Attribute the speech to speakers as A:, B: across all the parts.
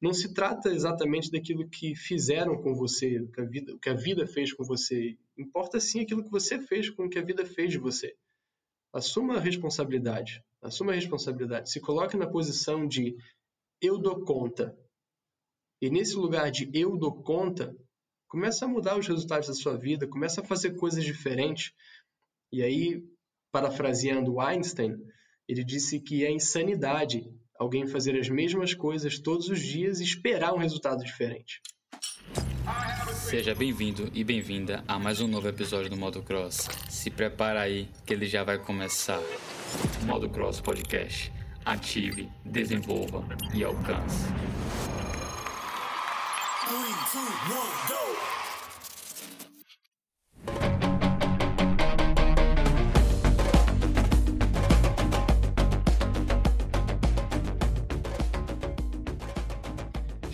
A: não se trata exatamente daquilo que fizeram com você, que a vida, que a vida fez com você. Importa sim aquilo que você fez com o que a vida fez de você. Assuma a responsabilidade. Assuma a responsabilidade. Se coloque na posição de eu dou conta. E nesse lugar de eu dou conta, começa a mudar os resultados da sua vida, começa a fazer coisas diferentes. E aí, parafraseando Einstein, ele disse que é insanidade alguém fazer as mesmas coisas todos os dias e esperar um resultado diferente.
B: Seja bem-vindo e bem-vinda a mais um novo episódio do Modo Cross. Se prepara aí que ele já vai começar. Modo Cross Podcast. Ative, desenvolva e alcance. Three, two, one,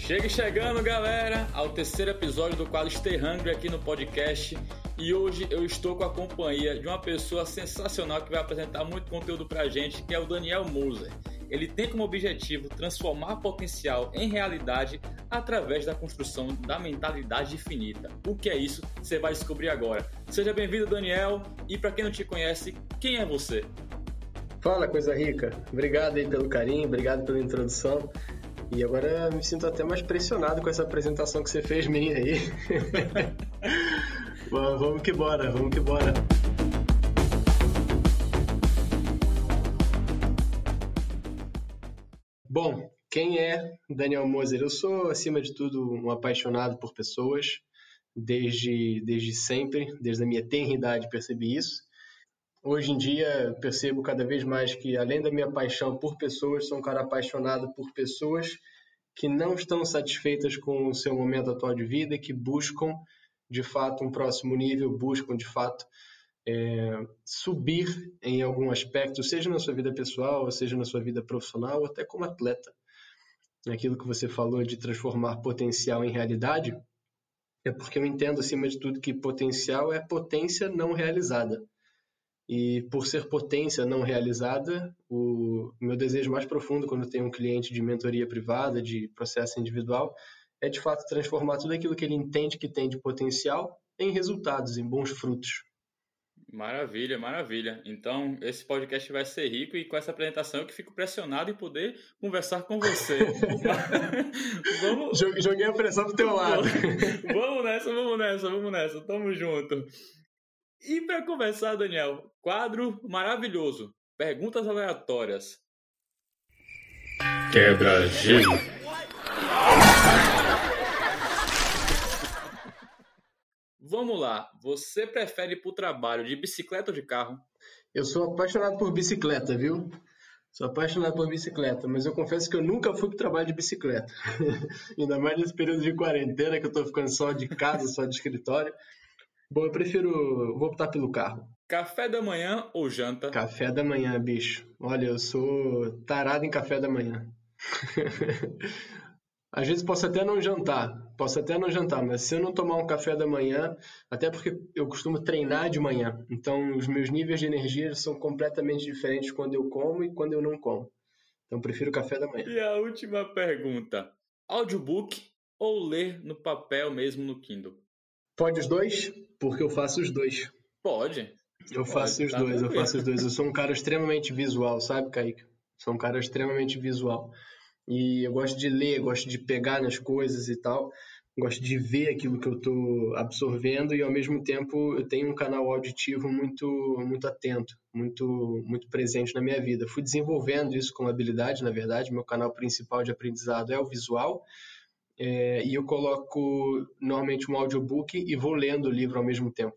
B: Chega chegando, galera, ao terceiro episódio do quadro Stay Hungry aqui no podcast. E hoje eu estou com a companhia de uma pessoa sensacional que vai apresentar muito conteúdo pra gente, que é o Daniel Moser. Ele tem como objetivo transformar potencial em realidade através da construção da mentalidade infinita. O que é isso? Você vai descobrir agora. Seja bem-vindo, Daniel. E para quem não te conhece, quem é você?
A: Fala, coisa rica. Obrigado aí pelo carinho, obrigado pela introdução. E agora me sinto até mais pressionado com essa apresentação que você fez minha aí. vamos que bora, vamos que bora. Bom, quem é Daniel Moser? Eu sou, acima de tudo, um apaixonado por pessoas. Desde, desde sempre, desde a minha tenridade percebi isso. Hoje em dia percebo cada vez mais que, além da minha paixão por pessoas, sou um cara apaixonado por pessoas que não estão satisfeitas com o seu momento atual de vida e que buscam, de fato, um próximo nível, buscam, de fato, é, subir em algum aspecto, seja na sua vida pessoal, seja na sua vida profissional, ou até como atleta. Aquilo que você falou de transformar potencial em realidade, é porque eu entendo, acima de tudo, que potencial é potência não realizada. E por ser potência não realizada, o meu desejo mais profundo quando tenho um cliente de mentoria privada, de processo individual, é de fato transformar tudo aquilo que ele entende que tem de potencial em resultados, em bons frutos.
B: Maravilha, maravilha. Então, esse podcast vai ser rico e com essa apresentação eu que fico pressionado em poder conversar com você.
A: vamos... Joguei a pressão pro teu lado.
B: vamos nessa, vamos nessa, vamos nessa. Tamo junto. E para começar, Daniel, quadro maravilhoso. Perguntas aleatórias. Quebra-gelo. Vamos lá. Você prefere ir para o trabalho de bicicleta ou de carro?
A: Eu sou apaixonado por bicicleta, viu? Sou apaixonado por bicicleta, mas eu confesso que eu nunca fui para o trabalho de bicicleta. Ainda mais nesse período de quarentena, que eu estou ficando só de casa, só de escritório. Bom, eu prefiro. Vou optar pelo carro.
B: Café da manhã ou janta?
A: Café da manhã, bicho. Olha, eu sou tarado em café da manhã. Às vezes posso até não jantar, posso até não jantar, mas se eu não tomar um café da manhã, até porque eu costumo treinar de manhã, então os meus níveis de energia são completamente diferentes quando eu como e quando eu não como. Então prefiro café da manhã.
B: E a última pergunta: audiobook ou ler no papel mesmo no Kindle?
A: Pode os dois? Porque eu faço os dois.
B: Pode.
A: Eu faço Pode, os tá dois, eu faço os dois. Eu sou um cara extremamente visual, sabe, Kaique? Sou um cara extremamente visual. E eu gosto de ler, gosto de pegar nas coisas e tal. Gosto de ver aquilo que eu estou absorvendo e ao mesmo tempo eu tenho um canal auditivo muito muito atento, muito muito presente na minha vida. Fui desenvolvendo isso como habilidade, na verdade. Meu canal principal de aprendizado é o visual é, e eu coloco normalmente um audiobook e vou lendo o livro ao mesmo tempo.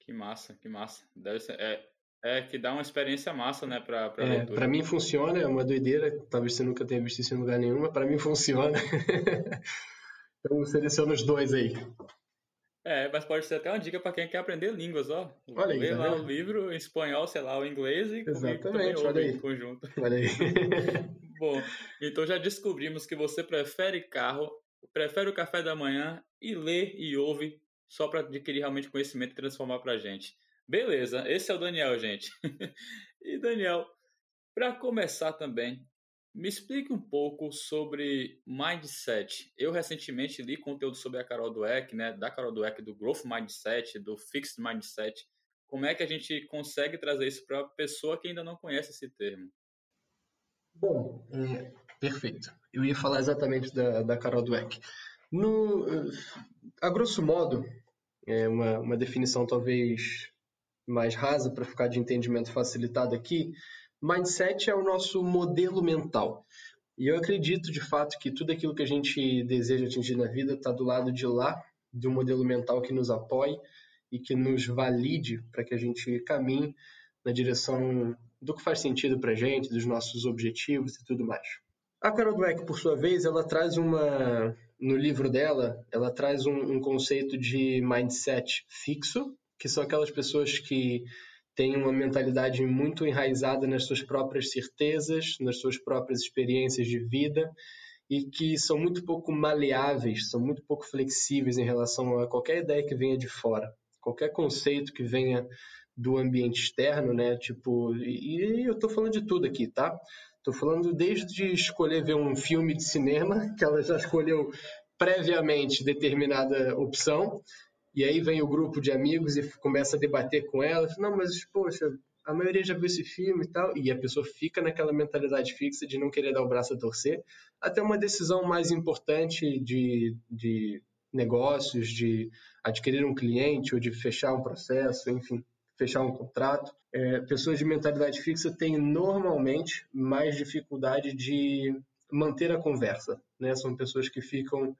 B: Que massa, que massa. Deve ser, é, é que dá uma experiência massa, né, para
A: para é, Para mim funciona, é uma doideira. Talvez você nunca tenha visto isso em lugar nenhum, mas para mim funciona. então seleciona os dois aí.
B: É, mas pode ser até uma dica para quem quer aprender línguas, ó.
A: Olha aí,
B: Lê tá lá o livro em espanhol, sei lá, o inglês e
A: Exatamente, olha aí.
B: em conjunto.
A: Olha aí.
B: Bom, então já descobrimos que você prefere carro prefere o café da manhã e lê e ouve só para adquirir realmente conhecimento e transformar para a gente. Beleza, esse é o Daniel, gente. e Daniel, para começar também, Me explique um pouco sobre mindset. Eu recentemente li conteúdo sobre a Carol Dweck, né, da Carol Dweck, do Growth Mindset, do Fixed Mindset. Como é que a gente consegue trazer isso para a pessoa que ainda não conhece esse termo?
A: Bom, é, perfeito. Eu ia falar exatamente da, da Carol Dweck. No, a grosso modo, é uma, uma definição talvez mais rasa para ficar de entendimento facilitado aqui, mindset é o nosso modelo mental. E eu acredito de fato que tudo aquilo que a gente deseja atingir na vida está do lado de lá, de um modelo mental que nos apoie e que nos valide para que a gente caminhe na direção do que faz sentido para a gente, dos nossos objetivos e tudo mais. A Carol Dweck, por sua vez, ela traz uma, no livro dela, ela traz um, um conceito de mindset fixo, que são aquelas pessoas que têm uma mentalidade muito enraizada nas suas próprias certezas, nas suas próprias experiências de vida e que são muito pouco maleáveis, são muito pouco flexíveis em relação a qualquer ideia que venha de fora, qualquer conceito que venha do ambiente externo, né? Tipo, e, eu estou falando de tudo aqui, tá? Estou falando desde escolher ver um filme de cinema, que ela já escolheu previamente determinada opção, e aí vem o grupo de amigos e começa a debater com ela. Não, mas, poxa, a maioria já viu esse filme e tal. E a pessoa fica naquela mentalidade fixa de não querer dar o braço a torcer. Até uma decisão mais importante de, de negócios, de adquirir um cliente ou de fechar um processo, enfim, fechar um contrato. É, pessoas de mentalidade fixa têm normalmente mais dificuldade de manter a conversa. Né? São pessoas que ficam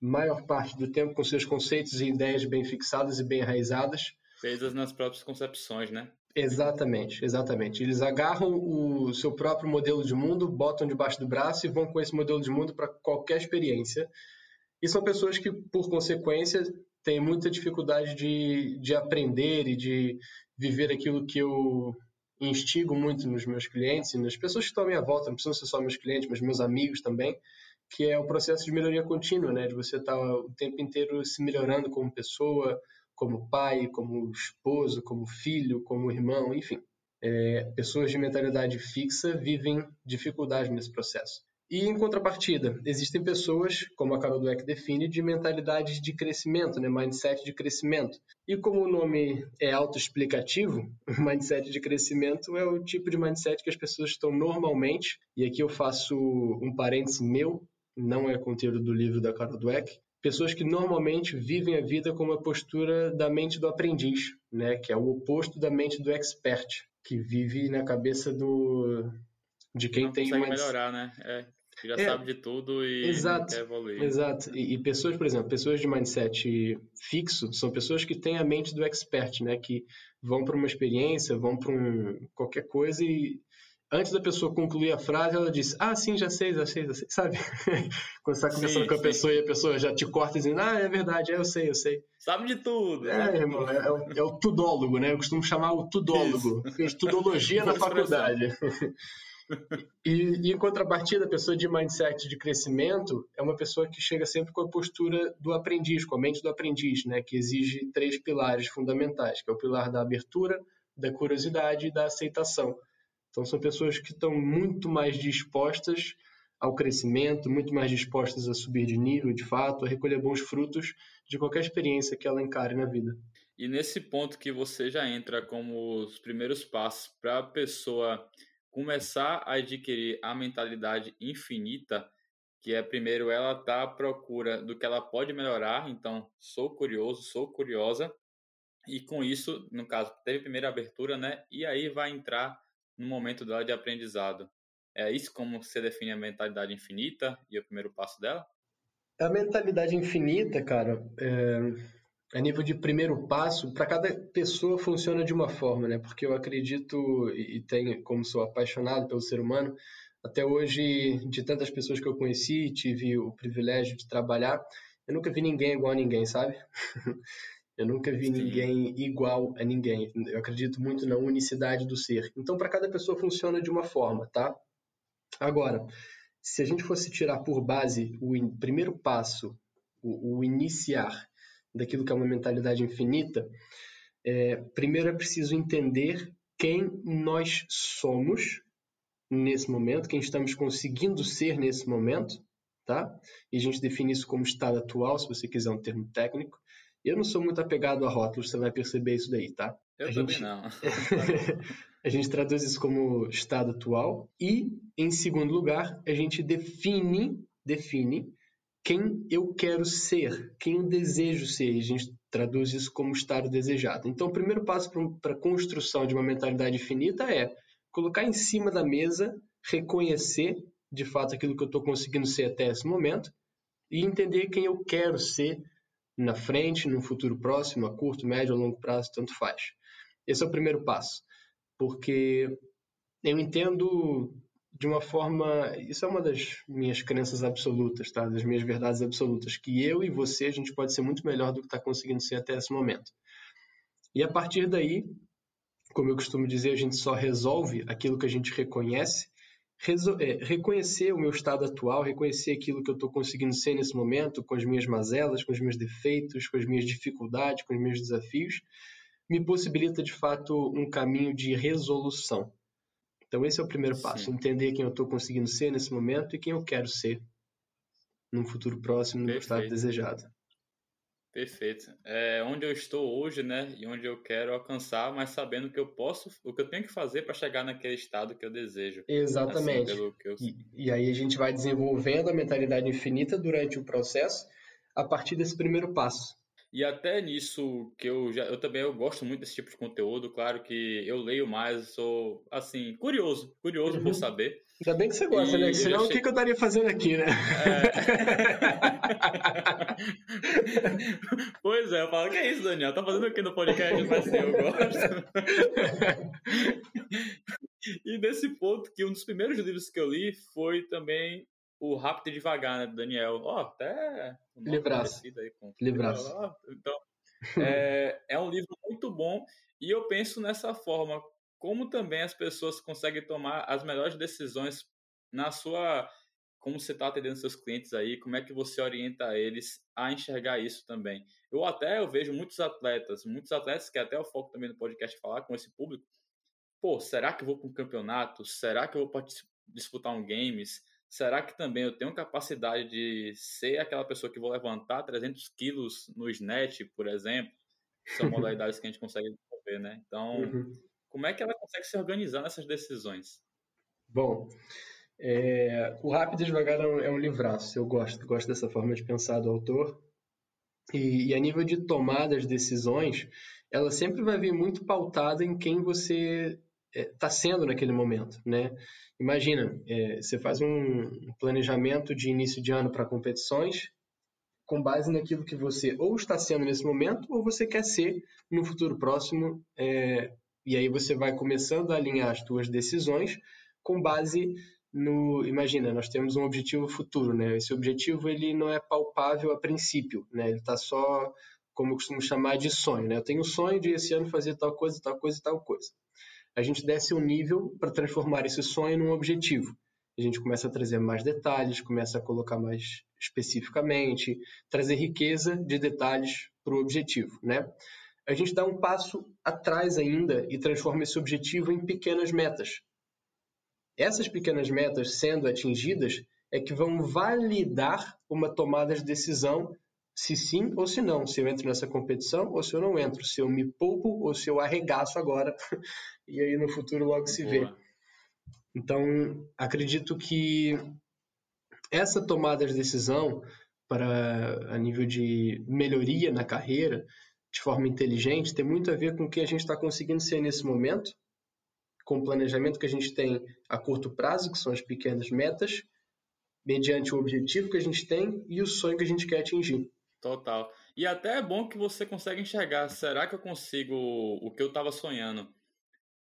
A: maior parte do tempo com seus conceitos e ideias bem fixadas e bem enraizadas.
B: Presas nas próprias concepções, né?
A: Exatamente, exatamente. Eles agarram o seu próprio modelo de mundo, botam debaixo do braço e vão com esse modelo de mundo para qualquer experiência. E são pessoas que, por consequência, têm muita dificuldade de, de aprender e de viver aquilo que eu instigo muito nos meus clientes e nas pessoas que estão à minha volta, não precisam ser só meus clientes, mas meus amigos também, que é o processo de melhoria contínua, né? De você estar tá o tempo inteiro se melhorando como pessoa, como pai, como esposo, como filho, como irmão, enfim. É, pessoas de mentalidade fixa vivem dificuldade nesse processo. E em contrapartida, existem pessoas, como a Carol Dweck define, de mentalidade de crescimento, né? mindset de crescimento. E como o nome é autoexplicativo, mindset de crescimento é o tipo de mindset que as pessoas estão normalmente, e aqui eu faço um parêntese meu, não é conteúdo do livro da Carol Dweck, pessoas que normalmente vivem a vida com uma postura da mente do aprendiz, né, que é o oposto da mente do expert, que vive na cabeça do de quem
B: não
A: tem
B: consegue mais... melhorar, né? É, já é, sabe de tudo e
A: exato,
B: quer evoluir.
A: Exato. E, e, pessoas, por exemplo, pessoas de mindset fixo são pessoas que têm a mente do expert, né, que vão para uma experiência, vão para um qualquer coisa e antes da pessoa concluir a frase, ela diz, ah, sim, já sei, já sei, já sei, sabe? Quando você está conversando sim, com a sim. pessoa e a pessoa já te corta dizendo, ah, é verdade, é, eu sei, eu sei.
B: Sabe de tudo.
A: É, irmão, é, é, o, é, o, tudólogo, né? Eu costumo chamar o tudólogo. Fiz tudologia na faculdade. E, e, em contrapartida, a pessoa de mindset de crescimento é uma pessoa que chega sempre com a postura do aprendiz, com a mente do aprendiz, né? Que exige três pilares fundamentais, que é o pilar da abertura, da curiosidade e da aceitação. Então, são pessoas que estão muito mais dispostas ao crescimento, muito mais dispostas a subir de nível, de fato, a recolher bons frutos de qualquer experiência que ela encare na vida.
B: E nesse ponto que você já entra como os primeiros passos para a pessoa começar a adquirir a mentalidade infinita, que é primeiro ela tá à procura do que ela pode melhorar, então sou curioso, sou curiosa, e com isso, no caso, teve a primeira abertura, né? E aí vai entrar no momento dela de aprendizado. É isso como você define a mentalidade infinita e o primeiro passo dela?
A: A mentalidade infinita, cara, é, a nível de primeiro passo, para cada pessoa funciona de uma forma, né? Porque eu acredito e tenho, como sou apaixonado pelo ser humano, até hoje, de tantas pessoas que eu conheci, tive o privilégio de trabalhar, eu nunca vi ninguém igual a ninguém, sabe? Eu nunca vi Sim. ninguém igual a ninguém. Eu acredito muito na unicidade do ser. Então, para cada pessoa funciona de uma forma, tá? Agora, se a gente fosse tirar por base o primeiro passo, o, o, iniciar daquilo que é uma mentalidade infinita, é, primeiro é preciso entender quem nós somos nesse momento, quem estamos conseguindo ser nesse momento, tá? E a gente define isso como estado atual, se você quiser um termo técnico. Eu não sou muito apegado a rótulos, você vai perceber isso daí, tá?
B: Eu
A: a
B: também
A: gente...
B: não.
A: a gente traduz isso como estado atual e, em segundo lugar, a gente define, define quem eu quero ser, quem eu desejo ser. A gente traduz isso como estado desejado. Então, o primeiro passo para a construção de uma mentalidade finita é colocar em cima da mesa, reconhecer de fato aquilo que eu estou conseguindo ser até esse momento e entender quem eu quero ser na frente, no futuro próximo, a curto, médio ou longo prazo, tanto faz. Esse é o primeiro passo, porque eu entendo de uma forma, isso é uma das minhas crenças absolutas, tá? Das minhas verdades absolutas, que eu e você a gente pode ser muito melhor do que está conseguindo ser até esse momento. E a partir daí, como eu costumo dizer, a gente só resolve aquilo que a gente reconhece é, reconhecer o meu estado atual, reconhecer aquilo que eu estou conseguindo ser nesse momento, com as minhas mazelas, com os meus defeitos, com as minhas dificuldades, com os meus desafios, me possibilita de fato um caminho de resolução. Então, esse é o primeiro passo: Sim. entender quem eu estou conseguindo ser nesse momento e quem eu quero ser num futuro próximo, no estado desejado.
B: Perfeito. É onde eu estou hoje, né? E onde eu quero alcançar, mas sabendo que eu posso, o que eu tenho que fazer para chegar naquele estado que eu desejo.
A: Exatamente. Assim, eu... e, e aí a gente vai desenvolvendo a mentalidade infinita durante o processo a partir desse primeiro passo.
B: E até nisso que eu já eu também eu gosto muito desse tipo de conteúdo, claro que eu leio mais, sou assim, curioso, curioso uhum. por saber.
A: Ainda bem que você gosta, e né? Senão achei... o que, que eu estaria fazendo aqui, né? É...
B: pois é, eu falo, que é isso, Daniel? Tá fazendo aqui no podcast? Mas sim, eu gosto. e nesse ponto que um dos primeiros livros que eu li foi também o Rápido e Devagar, né, do Daniel. Ó, oh, até...
A: Livraço. Aí com... Livraço.
B: Então, é, é um livro muito bom e eu penso nessa forma, como também as pessoas conseguem tomar as melhores decisões na sua... Como você está atendendo seus clientes aí, como é que você orienta eles a enxergar isso também. Eu até eu vejo muitos atletas, muitos atletas que até o foco também no podcast falar com esse público, pô, será que eu vou para um campeonato? Será que eu vou disputar um games? Será que também eu tenho capacidade de ser aquela pessoa que vou levantar 300 quilos no snatch, por exemplo? São modalidades que a gente consegue desenvolver, né? Então, uhum. como é que ela consegue se organizar nessas decisões?
A: Bom, é, o Rápido e Devagar é um, é um livraço. Eu gosto, gosto dessa forma de pensar do autor. E, e a nível de tomada de decisões, ela sempre vai vir muito pautada em quem você está é, sendo naquele momento, né? Imagina, é, você faz um planejamento de início de ano para competições com base naquilo que você ou está sendo nesse momento ou você quer ser no futuro próximo, é, e aí você vai começando a alinhar as suas decisões com base no, imagina, nós temos um objetivo futuro, né? Esse objetivo ele não é palpável a princípio, né? Ele está só, como eu costumo chamar, de sonho, né? Eu tenho o sonho de esse ano fazer tal coisa, tal coisa, tal coisa a gente desce um nível para transformar esse sonho num objetivo. A gente começa a trazer mais detalhes, começa a colocar mais especificamente, trazer riqueza de detalhes para o objetivo, né? A gente dá um passo atrás ainda e transforma esse objetivo em pequenas metas. Essas pequenas metas sendo atingidas é que vão validar uma tomada de decisão se sim ou se não, se eu entro nessa competição ou se eu não entro, se eu me poupo ou se eu arregaço agora, e aí no futuro logo se vê. Então, acredito que essa tomada de decisão para a nível de melhoria na carreira, de forma inteligente, tem muito a ver com o que a gente está conseguindo ser nesse momento, com o planejamento que a gente tem a curto prazo, que são as pequenas metas, mediante o objetivo que a gente tem e o sonho que a gente quer atingir.
B: Total. E até é bom que você consegue enxergar. Será que eu consigo o que eu estava sonhando?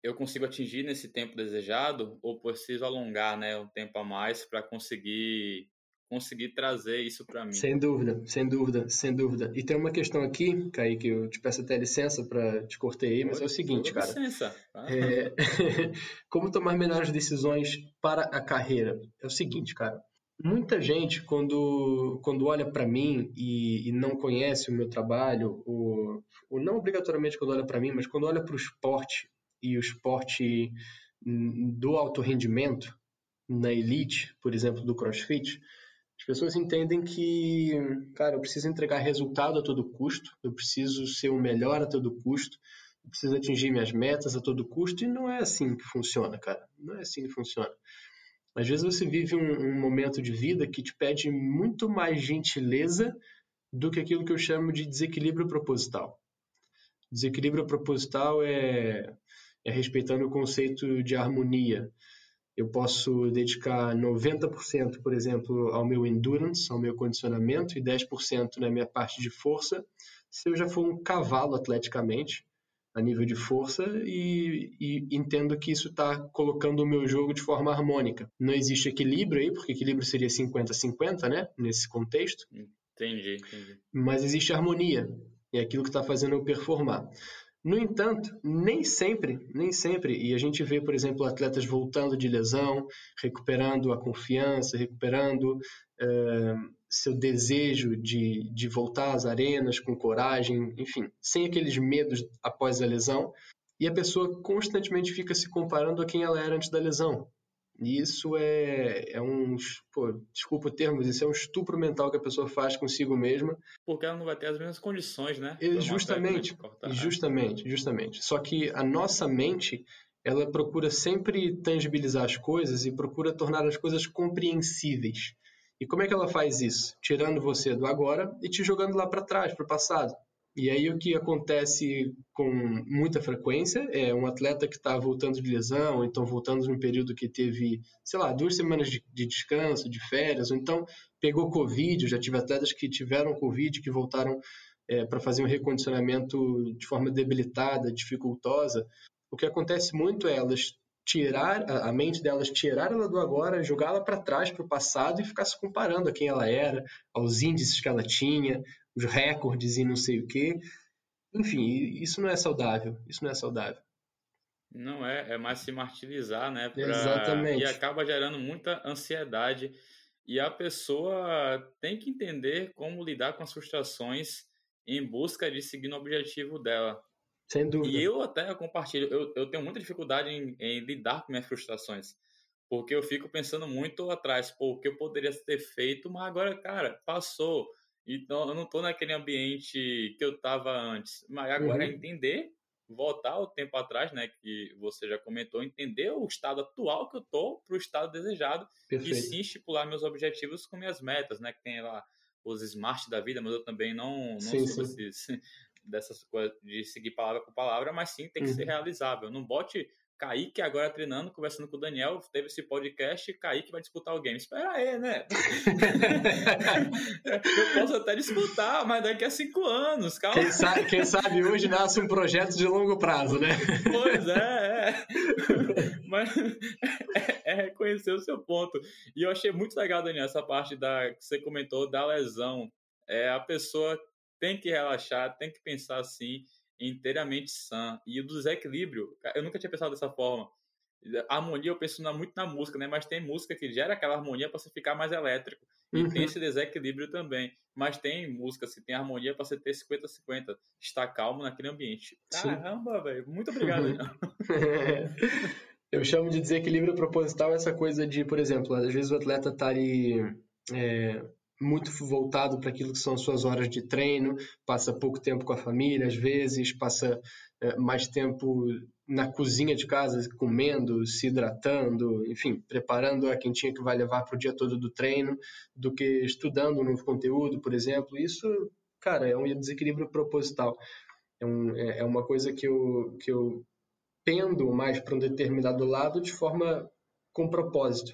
B: Eu consigo atingir nesse tempo desejado ou preciso alongar, né, um tempo a mais para conseguir conseguir trazer isso para mim?
A: Sem dúvida, sem dúvida, sem dúvida. E tem uma questão aqui, Kaique, eu te peço até licença para te cortei aí, mas é o seguinte, cara.
B: Licença. Ah.
A: É... Como tomar melhores decisões para a carreira? É o seguinte, cara muita gente, quando, quando olha para mim e, e, não conhece o meu trabalho, ou, ou não obrigatoriamente quando olha para mim, mas quando olha para o esporte e o esporte do alto rendimento, na elite, por exemplo, do CrossFit, as pessoas entendem que, cara, eu preciso entregar resultado a todo custo, eu preciso ser o melhor a todo custo, eu preciso atingir minhas metas a todo custo, e não é assim que funciona, cara. Não é assim que funciona. Às vezes você vive um, um momento de vida que te pede muito mais gentileza do que aquilo que eu chamo de desequilíbrio proposital. Desequilíbrio proposital é, é respeitando o conceito de harmonia eu posso dedicar 90%, por exemplo, ao meu endurance, ao meu condicionamento, e 10% na minha parte de força, se eu já for um cavalo atleticamente, a nível de força, e, e entendo que isso está colocando o meu jogo de forma harmônica. Não existe equilíbrio aí, porque equilíbrio seria 50-50, né? Nesse contexto.
B: Entendi, entendi.
A: Mas existe harmonia, é aquilo que está fazendo eu performar. No entanto, nem sempre, nem sempre, e a gente vê, por exemplo, atletas voltando de lesão, recuperando a confiança, recuperando uh, seu desejo de, de voltar às arenas com coragem, enfim, sem aqueles medos após a lesão, e a pessoa constantemente fica se comparando a quem ela era antes da lesão. E isso é, é um. Pô, desculpa o termo, isso é um estupro mental que a pessoa faz consigo mesma.
B: Porque ela não vai ter as mesmas condições, né?
A: Justamente, justamente, justamente. Só que a nossa mente, ela procura sempre tangibilizar as coisas e procura tornar as coisas compreensíveis. E como é que ela faz isso? Tirando você do agora e te jogando lá para trás, para o passado. E aí o que acontece com muita frequência é um atleta que está voltando de lesão, ou então voltando num período que teve, sei lá, duas semanas de, de descanso, de férias, ou então pegou Covid, já tive atletas que tiveram Covid, que voltaram é, para fazer um recondicionamento de forma debilitada, dificultosa. O que acontece muito é elas tirar a mente delas, tirar ela do agora, jogá-la para trás, para o passado e ficar se comparando a quem ela era, aos índices que ela tinha, os recordes e não sei o quê. Enfim, isso não é saudável. Isso não é saudável.
B: Não é, é mais se martirizar, né?
A: Pra... Exatamente.
B: E acaba gerando muita ansiedade. E a pessoa tem que entender como lidar com as frustrações em busca de seguir no objetivo dela.
A: Sem dúvida.
B: E eu até compartilho, eu, eu tenho muita dificuldade em, em lidar com minhas frustrações. Porque eu fico pensando muito atrás, pô, o que eu poderia ter feito, mas agora, cara, passou. Então, eu não estou naquele ambiente que eu estava antes. Mas agora uhum. é entender, voltar o tempo atrás, né? Que você já comentou, entender o estado atual que eu estou para o estado desejado Perfeito. e sim estipular meus objetivos com minhas metas, né? Que tem lá os smart da vida, mas eu também não, não sim, sou sim. Esses, dessas coisas de seguir palavra por palavra, mas sim tem que uhum. ser realizável. Não bote Kaique agora treinando, conversando com o Daniel, teve esse podcast, Kaique vai disputar o game. Espera aí, né? eu posso até disputar, mas daqui a cinco anos, calma.
A: Quem sabe, quem sabe hoje nasce um projeto de longo prazo, né?
B: Pois é, é. Mas é, é, reconhecer o seu ponto. E eu achei muito legal, Daniel, essa parte da, que você comentou da lesão. É, a pessoa tem que relaxar, tem que pensar assim inteiramente sã. E o desequilíbrio, eu nunca tinha pensado dessa forma. A harmonia eu penso muito na música, né? Mas tem música que gera aquela harmonia para você ficar mais elétrico. E uhum. tem esse desequilíbrio também. Mas tem músicas que tem harmonia para você ter 50-50. Estar calmo naquele ambiente. Caramba, velho. Muito obrigado.
A: eu chamo de desequilíbrio proposital essa coisa de, por exemplo, às vezes o atleta tá ali. É muito voltado para aquilo que são as suas horas de treino, passa pouco tempo com a família, às vezes, passa é, mais tempo na cozinha de casa, comendo, se hidratando, enfim, preparando a quentinha que vai levar para o dia todo do treino, do que estudando um novo conteúdo, por exemplo. Isso, cara, é um desequilíbrio proposital. É, um, é, é uma coisa que eu, que eu pendo mais para um determinado lado de forma com propósito.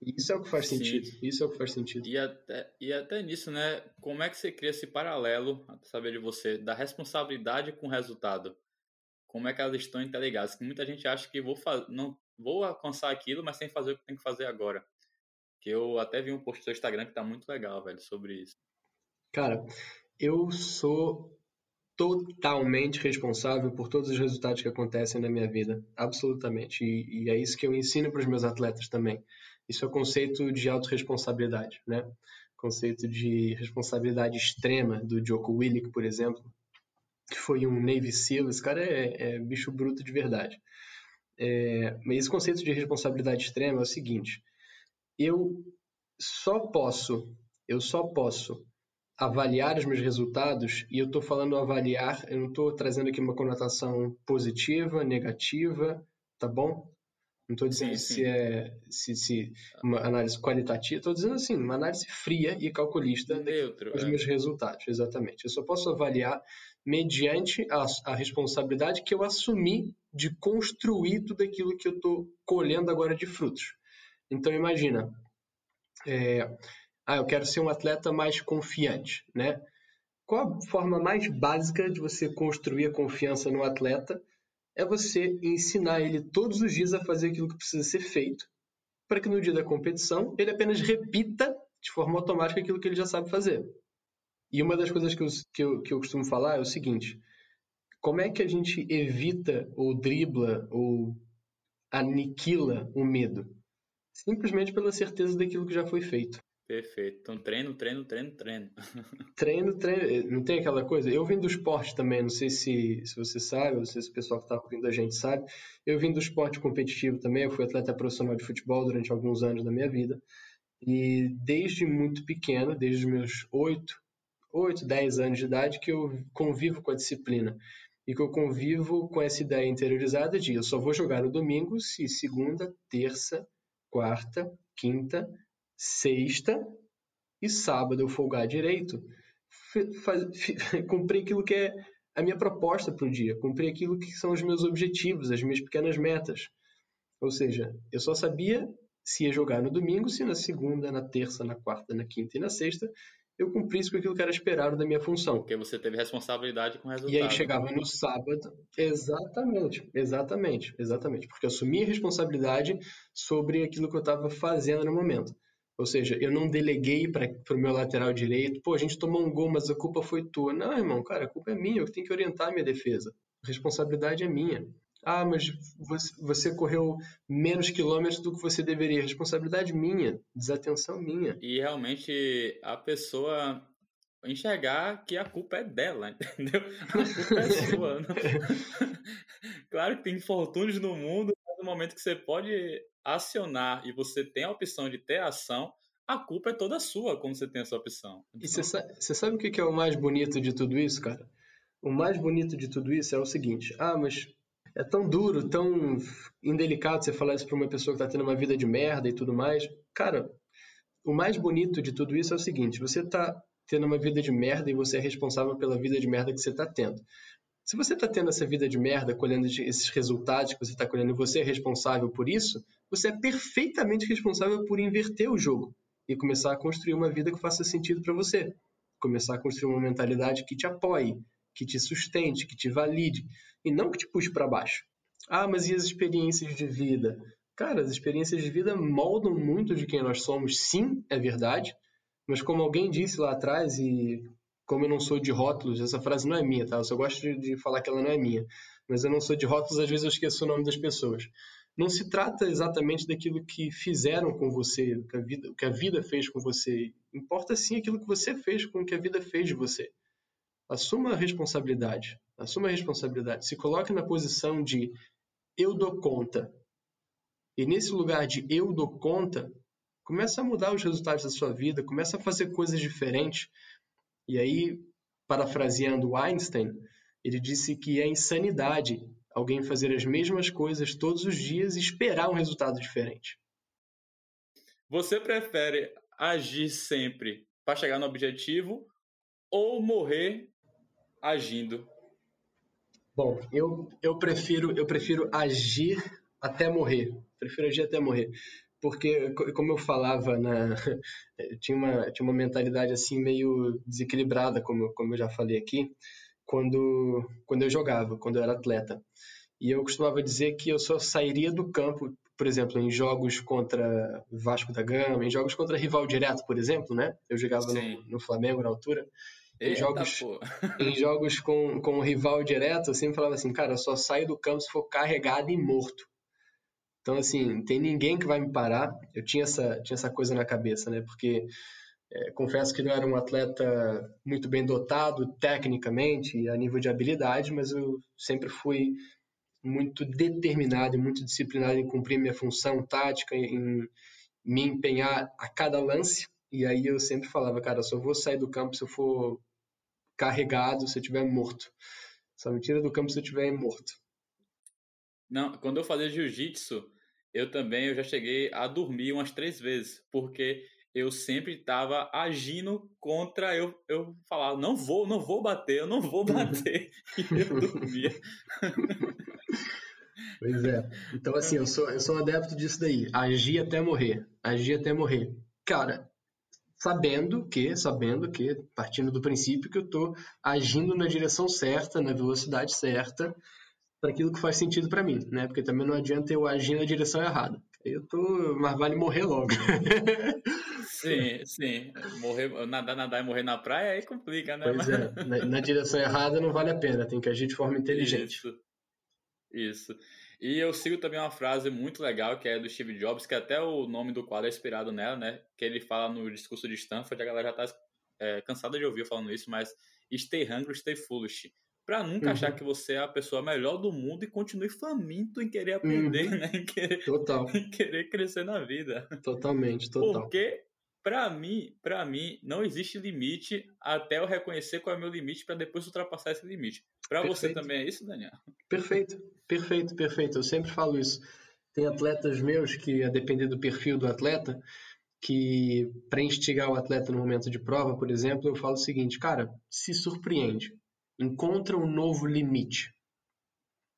A: Isso é o que faz Sim. sentido. Isso é o que faz sentido.
B: E até, e até nisso, né? Como é que você cria esse paralelo, saber de você, da responsabilidade com o resultado? Como é que elas estão interligadas? Que muita gente acha que vou não vou alcançar aquilo, mas sem fazer o que tem que fazer agora. Que eu até vi um post no Instagram que tá muito legal, velho, sobre isso.
A: Cara, eu sou totalmente responsável por todos os resultados que acontecem na minha vida, absolutamente. E, e é isso que eu ensino para os meus atletas também. Isso é o conceito de autorresponsabilidade, né? Conceito de responsabilidade extrema do Joko Willick, por exemplo, que foi um Navy SEAL. Esse cara é, é bicho bruto de verdade. É, mas esse conceito de responsabilidade extrema é o seguinte: eu só posso, eu só posso avaliar os meus resultados, e eu estou falando avaliar, eu não estou trazendo aqui uma conotação positiva, negativa, tá bom? Não estou dizendo sim, sim. se é se, se uma análise qualitativa, estou dizendo assim, uma análise fria e calculista
B: Neutro,
A: dos é. meus resultados, exatamente. Eu só posso avaliar mediante a, a responsabilidade que eu assumi de construir tudo aquilo que eu estou colhendo agora de frutos. Então imagina, é, ah, eu quero ser um atleta mais confiante, né? Qual a forma mais básica de você construir a confiança no atleta? É você ensinar ele todos os dias a fazer aquilo que precisa ser feito, para que no dia da competição ele apenas repita de forma automática aquilo que ele já sabe fazer. E uma das coisas que eu, que eu, que eu costumo falar é o seguinte: como é que a gente evita ou dribla ou aniquila o medo? Simplesmente pela certeza daquilo que já foi feito.
B: Perfeito. Então, treino, treino, treino, treino.
A: treino, treino. Não tem aquela coisa? Eu vim do esporte também, não sei se, se você sabe, sei se o pessoal que está ouvindo a gente sabe. Eu vim do esporte competitivo também, eu fui atleta profissional de futebol durante alguns anos da minha vida. E desde muito pequeno, desde os meus 8, 8, 10 anos de idade, que eu convivo com a disciplina. E que eu convivo com essa ideia interiorizada de eu só vou jogar no domingo se segunda, terça, quarta, quinta sexta e sábado eu folgar direito, cumprir aquilo que é a minha proposta para o dia, cumprir aquilo que são os meus objetivos, as minhas pequenas metas. Ou seja, eu só sabia se ia jogar no domingo, se na segunda, na terça, na quarta, na quinta e na sexta eu cumprisse com aquilo que era esperado da minha função.
B: Porque você teve responsabilidade com o resultado.
A: E aí chegava no sábado, exatamente, exatamente, exatamente, porque eu assumi a responsabilidade sobre aquilo que eu estava fazendo no momento. Ou seja, eu não deleguei para o meu lateral direito, pô, a gente tomou um gol, mas a culpa foi tua. Não, irmão, cara, a culpa é minha, eu tenho que orientar a minha defesa. A responsabilidade é minha. Ah, mas você, você correu menos quilômetros do que você deveria. Responsabilidade minha, desatenção minha.
B: E realmente a pessoa enxergar que a culpa é dela, entendeu? A culpa é sua. claro que tem infortúnios no mundo, mas no momento que você pode acionar e você tem a opção de ter ação, a culpa é toda sua quando você tem essa opção.
A: E você sabe, sabe o que é o mais bonito de tudo isso, cara? O mais bonito de tudo isso é o seguinte: ah, mas é tão duro, tão indelicado você falar isso para uma pessoa que está tendo uma vida de merda e tudo mais. Cara, o mais bonito de tudo isso é o seguinte: você está tendo uma vida de merda e você é responsável pela vida de merda que você está tendo. Se você está tendo essa vida de merda, colhendo esses resultados que você está colhendo e você é responsável por isso, você é perfeitamente responsável por inverter o jogo e começar a construir uma vida que faça sentido para você. Começar a construir uma mentalidade que te apoie, que te sustente, que te valide e não que te puxe para baixo. Ah, mas e as experiências de vida? Cara, as experiências de vida moldam muito de quem nós somos, sim, é verdade, mas como alguém disse lá atrás, e como eu não sou de rótulos, essa frase não é minha, tá? Eu só gosto de, falar que ela não é minha. Mas eu não sou de rótulos, às vezes eu esqueço o nome das pessoas. Não se trata exatamente daquilo que fizeram com você, que a vida, que a vida fez com você. Importa sim aquilo que você fez com o que a vida fez de você. Assuma a responsabilidade. Assuma a responsabilidade. Se coloque na posição de eu dou conta. E nesse lugar de eu dou conta, começa a mudar os resultados da sua vida, começa a fazer coisas diferentes, e aí, parafraseando Einstein, ele disse que é insanidade alguém fazer as mesmas coisas todos os dias e esperar um resultado diferente.
B: Você prefere agir sempre para chegar no objetivo ou morrer agindo?
A: Bom, eu, eu prefiro eu prefiro agir até morrer. Prefiro agir até morrer porque como eu falava na tinha uma tinha uma mentalidade assim meio desequilibrada como como eu já falei aqui quando quando eu jogava quando eu era atleta. E eu costumava dizer que eu só sairia do campo por exemplo em jogos contra Vasco da Gama em jogos contra rival direto por exemplo né? Eu jogava no, no, Flamengo na altura. Em
B: Eita,
A: jogos em jogos com com rival direto eu sempre falava assim cara eu só saio do campo se for carregado e morto. Então, assim, tem ninguém que vai me parar. Eu tinha essa, tinha essa coisa na cabeça, né? Porque é, confesso que não era um atleta muito bem dotado tecnicamente, a nível de habilidade, mas eu sempre fui muito determinado e muito disciplinado em cumprir minha função tática, em me empenhar a cada lance. E aí eu sempre falava, cara, só vou sair do campo se eu for carregado, se eu estiver morto. Só me tira do campo se eu estiver morto.
B: Não, quando eu fazia jiu-jitsu, eu também eu já cheguei a dormir umas três vezes, porque eu sempre estava agindo contra eu eu falava não vou não vou bater eu não vou bater. E eu dormia.
A: Pois é. Então assim eu sou eu sou um adepto disso daí. Agir até morrer. Agir até morrer. Cara sabendo que sabendo que partindo do princípio que eu estou agindo na direção certa na velocidade certa para aquilo que faz sentido para mim né? Porque também não adianta eu agir na direção errada eu tô mas vale morrer logo
B: Sim, sim. Morrer, nadar, nadar e morrer na praia aí complica, né?
A: Pois é, na, na, direção errada não vale a pena, tem que agir de forma inteligente.
B: Isso. Isso. E eu sigo também uma frase muito legal que é do Steve Jobs, que até o nome do quadro é inspirado nela, né? Que ele fala no discurso de Stanford, a galera já tá é, cansada de ouvir falando isso, mas stay hungry, stay foolish. Pra nunca uhum. achar que você é a pessoa melhor do mundo e continue faminto em querer aprender, uhum. né? Em querer,
A: Total.
B: em querer crescer na vida.
A: Totalmente, total.
B: Porque para mim, para mim, não existe limite até eu reconhecer qual é o meu limite para depois ultrapassar esse limite. Para você também é isso, Daniel?
A: Perfeito, perfeito, perfeito. Eu sempre falo isso. Tem atletas meus que, a depender do perfil do atleta, que para instigar o atleta no momento de prova, por exemplo, eu falo o seguinte, cara, se surpreende, encontra um novo limite.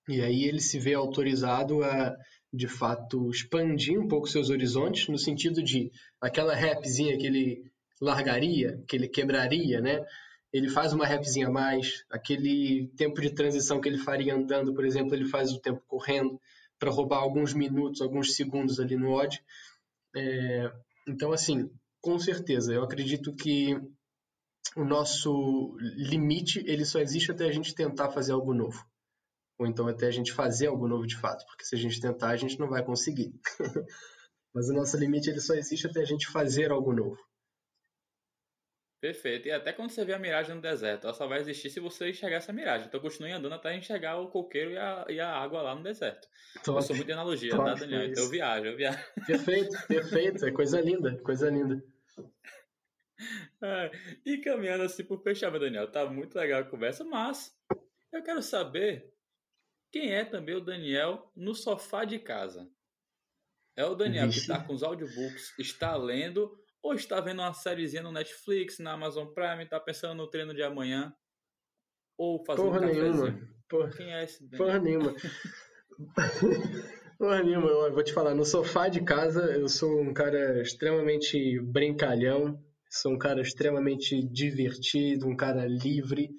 A: E aí ele se vê autorizado a de fato expandir um pouco seus horizontes no sentido de aquela rapzinha que ele largaria, que ele quebraria, né? Ele faz uma rapzinha a mais, aquele tempo de transição que ele faria andando, por exemplo, ele faz o tempo correndo para roubar alguns minutos, alguns segundos ali no odd. É, então, assim, com certeza, eu acredito que o nosso limite ele só existe até a gente tentar fazer algo novo ou então até a gente fazer algo novo de fato, porque se a gente tentar, a gente não vai conseguir. Mas o nosso limite ele só existe até a gente fazer algo novo.
B: Perfeito. E até quando você vê a miragem no deserto, ela só vai existir se você enxergar essa miragem. Então continue andando até enxergar o coqueiro e a, e a água lá no deserto. Top, eu sou muito de analogia, top, tá, Daniel? Então eu viajo, eu viajo.
A: Perfeito, perfeito. É coisa linda, coisa linda.
B: É, e caminhando assim por fechamento, Daniel, tá muito legal a conversa, mas eu quero saber quem é também o Daniel no sofá de casa? É o Daniel Vixe. que está com os audiobooks, está lendo ou está vendo uma sériezinha no Netflix, na Amazon Prime, está pensando no treino de amanhã? Ou fazendo
A: Porra um nenhuma. Porra,
B: Quem é esse
A: Daniel? Porra nenhuma. Porra nenhuma. Eu vou te falar, no sofá de casa eu sou um cara extremamente brincalhão, sou um cara extremamente divertido, um cara livre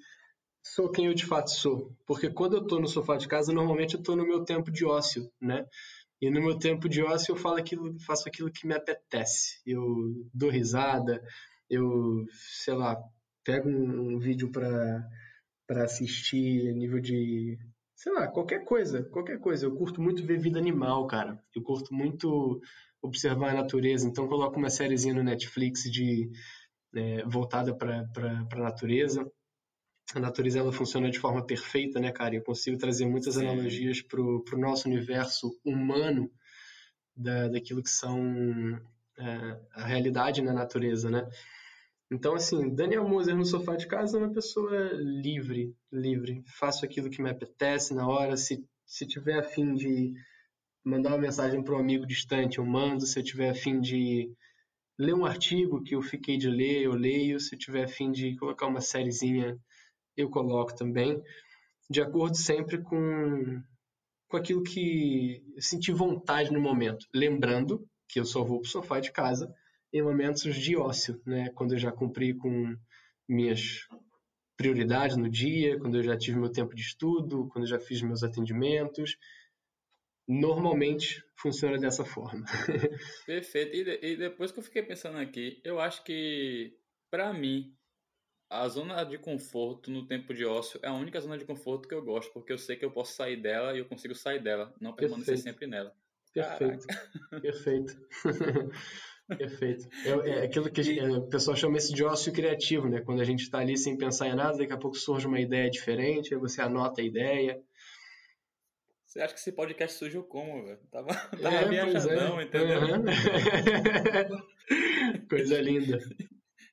A: sou quem eu de fato sou. Porque quando eu estou no sofá de casa, normalmente eu estou no meu tempo de ócio, né? E no meu tempo de ócio eu falo aquilo, faço aquilo que me apetece. Eu dou risada, eu, sei lá, pego um, um vídeo para para assistir nível de, sei lá, qualquer coisa, qualquer coisa. Eu curto muito ver vida animal, cara. Eu curto muito observar a natureza. Então coloco uma sériezinha no Netflix de é, voltada para a natureza a natureza ela funciona de forma perfeita, né, cara? Eu consigo trazer muitas Sim. analogias para o nosso universo humano da, daquilo que são é, a realidade na natureza, né? Então, assim, Daniel Moser no sofá de casa é uma pessoa livre, livre. Faço aquilo que me apetece na hora. Se, se tiver afim de mandar uma mensagem para um amigo distante, eu mando. Se eu tiver afim de ler um artigo que eu fiquei de ler, eu leio. Se eu tiver afim de colocar uma sériezinha eu coloco também, de acordo sempre com, com aquilo que eu senti vontade no momento. Lembrando que eu só vou para o sofá de casa em momentos de ócio, né? quando eu já cumpri com minhas prioridades no dia, quando eu já tive meu tempo de estudo, quando eu já fiz meus atendimentos. Normalmente funciona dessa forma.
B: Perfeito. E, e depois que eu fiquei pensando aqui, eu acho que, para mim, a zona de conforto no tempo de ócio é a única zona de conforto que eu gosto, porque eu sei que eu posso sair dela e eu consigo sair dela, não permanecer Perfeito. sempre nela.
A: Perfeito. Perfeito. Perfeito. É, é, aquilo que gente, é, o pessoal chama isso de ócio criativo, né? Quando a gente está ali sem pensar em nada, daqui a pouco surge uma ideia diferente, aí você anota a ideia.
B: Você acha que esse podcast surgiu como, velho? Tava, tava é, viajadão,
A: é.
B: entendeu? Uhum.
A: Coisa linda.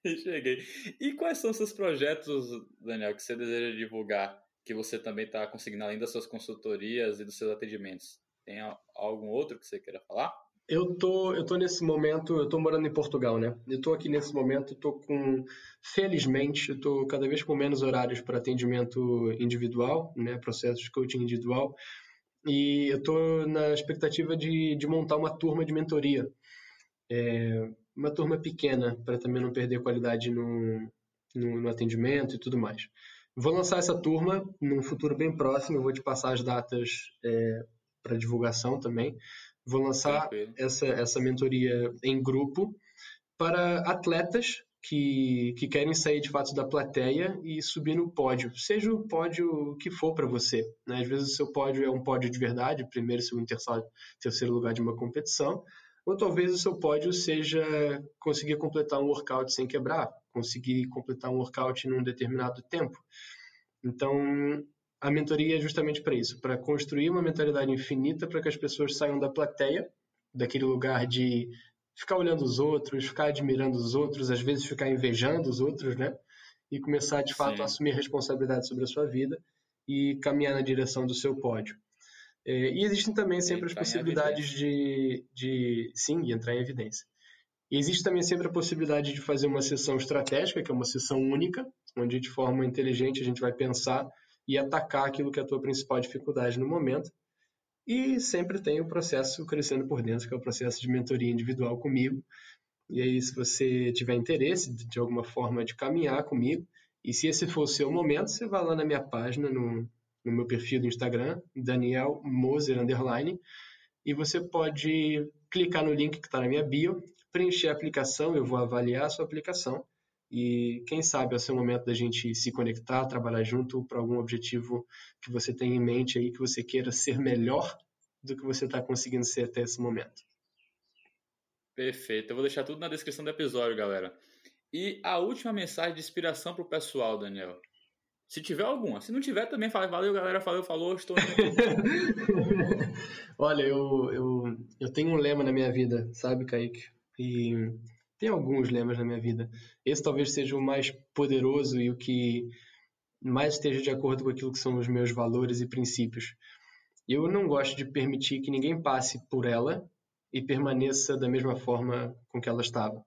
B: E cheguei. E quais são seus projetos, Daniel, que você deseja divulgar? Que você também está conseguindo, além das suas consultorias e dos seus atendimentos? Tem algum outro que você queira falar?
A: Eu tô, eu tô nesse momento, eu tô morando em Portugal, né? Eu tô aqui nesse momento, tô com, felizmente, eu tô cada vez com menos horários para atendimento individual, né? Processos de coaching individual. E eu tô na expectativa de, de montar uma turma de mentoria. É, uma turma pequena, para também não perder qualidade no, no, no atendimento e tudo mais. Vou lançar essa turma num futuro bem próximo, eu vou te passar as datas é, para divulgação também. Vou lançar essa, essa mentoria em grupo para atletas que, que querem sair de fato da plateia e subir no pódio, seja o pódio que for para você. Né? Às vezes o seu pódio é um pódio de verdade, primeiro, segundo, terceiro, terceiro lugar de uma competição, ou talvez o seu pódio seja conseguir completar um workout sem quebrar, conseguir completar um workout num determinado tempo. Então, a mentoria é justamente para isso, para construir uma mentalidade infinita para que as pessoas saiam da plateia, daquele lugar de ficar olhando os outros, ficar admirando os outros, às vezes ficar invejando os outros, né? E começar de fato sim. a assumir responsabilidade sobre a sua vida e caminhar na direção do seu pódio. É, e existem também sempre as possibilidades de, de, sim, entrar em evidência. E existe também sempre a possibilidade de fazer uma sessão estratégica, que é uma sessão única, onde de forma inteligente a gente vai pensar e atacar aquilo que é a tua principal dificuldade no momento. E sempre tem o processo crescendo por dentro, que é o processo de mentoria individual comigo. E aí, se você tiver interesse de alguma forma de caminhar comigo, e se esse for o seu momento, você vai lá na minha página, no, no meu perfil do Instagram, Daniel Moser Underline, e você pode clicar no link que está na minha bio, preencher a aplicação, eu vou avaliar a sua aplicação e quem sabe é o momento da gente se conectar, trabalhar junto para algum objetivo que você tem em mente aí, que você queira ser melhor do que você está conseguindo ser até esse momento.
B: Perfeito. Eu vou deixar tudo na descrição do episódio, galera. E a última mensagem de inspiração para o pessoal, Daniel. Se tiver alguma. Se não tiver, também fala. Valeu, galera. Valeu, falou. Estou.
A: Olha, eu, eu, eu tenho um lema na minha vida, sabe, Kaique? E tem alguns lemas na minha vida. Esse talvez seja o mais poderoso e o que mais esteja de acordo com aquilo que são os meus valores e princípios. Eu não gosto de permitir que ninguém passe por ela e permaneça da mesma forma com que ela estava.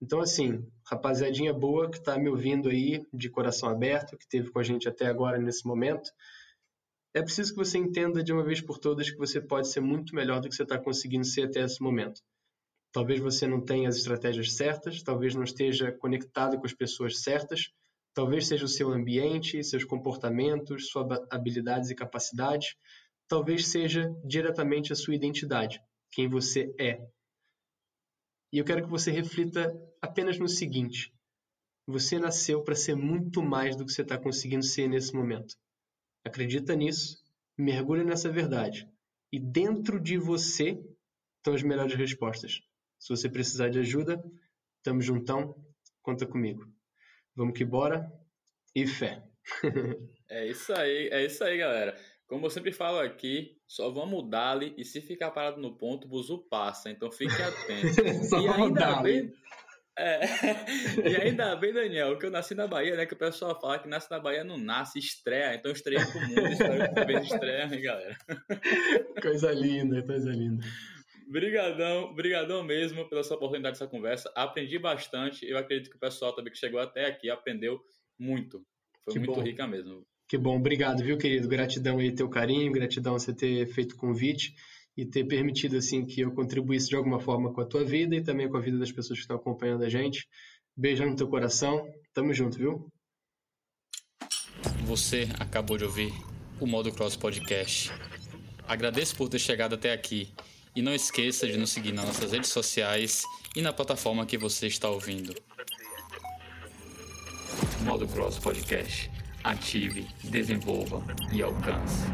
A: Então, assim, rapaziadinha boa que está me ouvindo aí de coração aberto, que esteve com a gente até agora nesse momento, é preciso que você entenda de uma vez por todas que você pode ser muito melhor do que você está conseguindo ser até esse momento. Talvez você não tenha as estratégias certas, talvez não esteja conectado com as pessoas certas, talvez seja o seu ambiente, seus comportamentos, suas habilidades e capacidades, talvez seja diretamente a sua identidade, quem você é. E eu quero que você reflita apenas no seguinte: você nasceu para ser muito mais do que você está conseguindo ser nesse momento. Acredita nisso, mergulha nessa verdade. E dentro de você estão as melhores respostas. Se você precisar de ajuda, tamo juntão, conta comigo. Vamos que bora e fé.
B: é isso aí, é isso aí, galera. Como eu sempre falo aqui, só vamos dar-lhe e se ficar parado no ponto, o buzu passa. Então fique atento.
A: só
B: e
A: ainda bem,
B: é, e ainda bem, Daniel, que eu nasci na Bahia, né? Que o pessoal fala que nasce na Bahia não nasce, estreia. Então estreia pro mundo, espero que também estreia, hein, galera.
A: Coisa linda, coisa linda.
B: Brigadão, brigadão mesmo pela sua oportunidade dessa conversa. Aprendi bastante. Eu acredito que o pessoal também que chegou até aqui aprendeu muito. Foi que muito bom. rica mesmo.
A: Que bom, obrigado, viu, querido? Gratidão aí teu carinho, gratidão você ter feito o convite e ter permitido assim que eu contribuísse de alguma forma com a tua vida e também com a vida das pessoas que estão acompanhando a gente. Beijão no teu coração. Tamo junto, viu?
B: Você acabou de ouvir o Modo Cross Podcast. Agradeço por ter chegado até aqui e não esqueça de nos seguir nas nossas redes sociais e na plataforma que você está ouvindo. Modo Cross Podcast. Ative, desenvolva e alcance.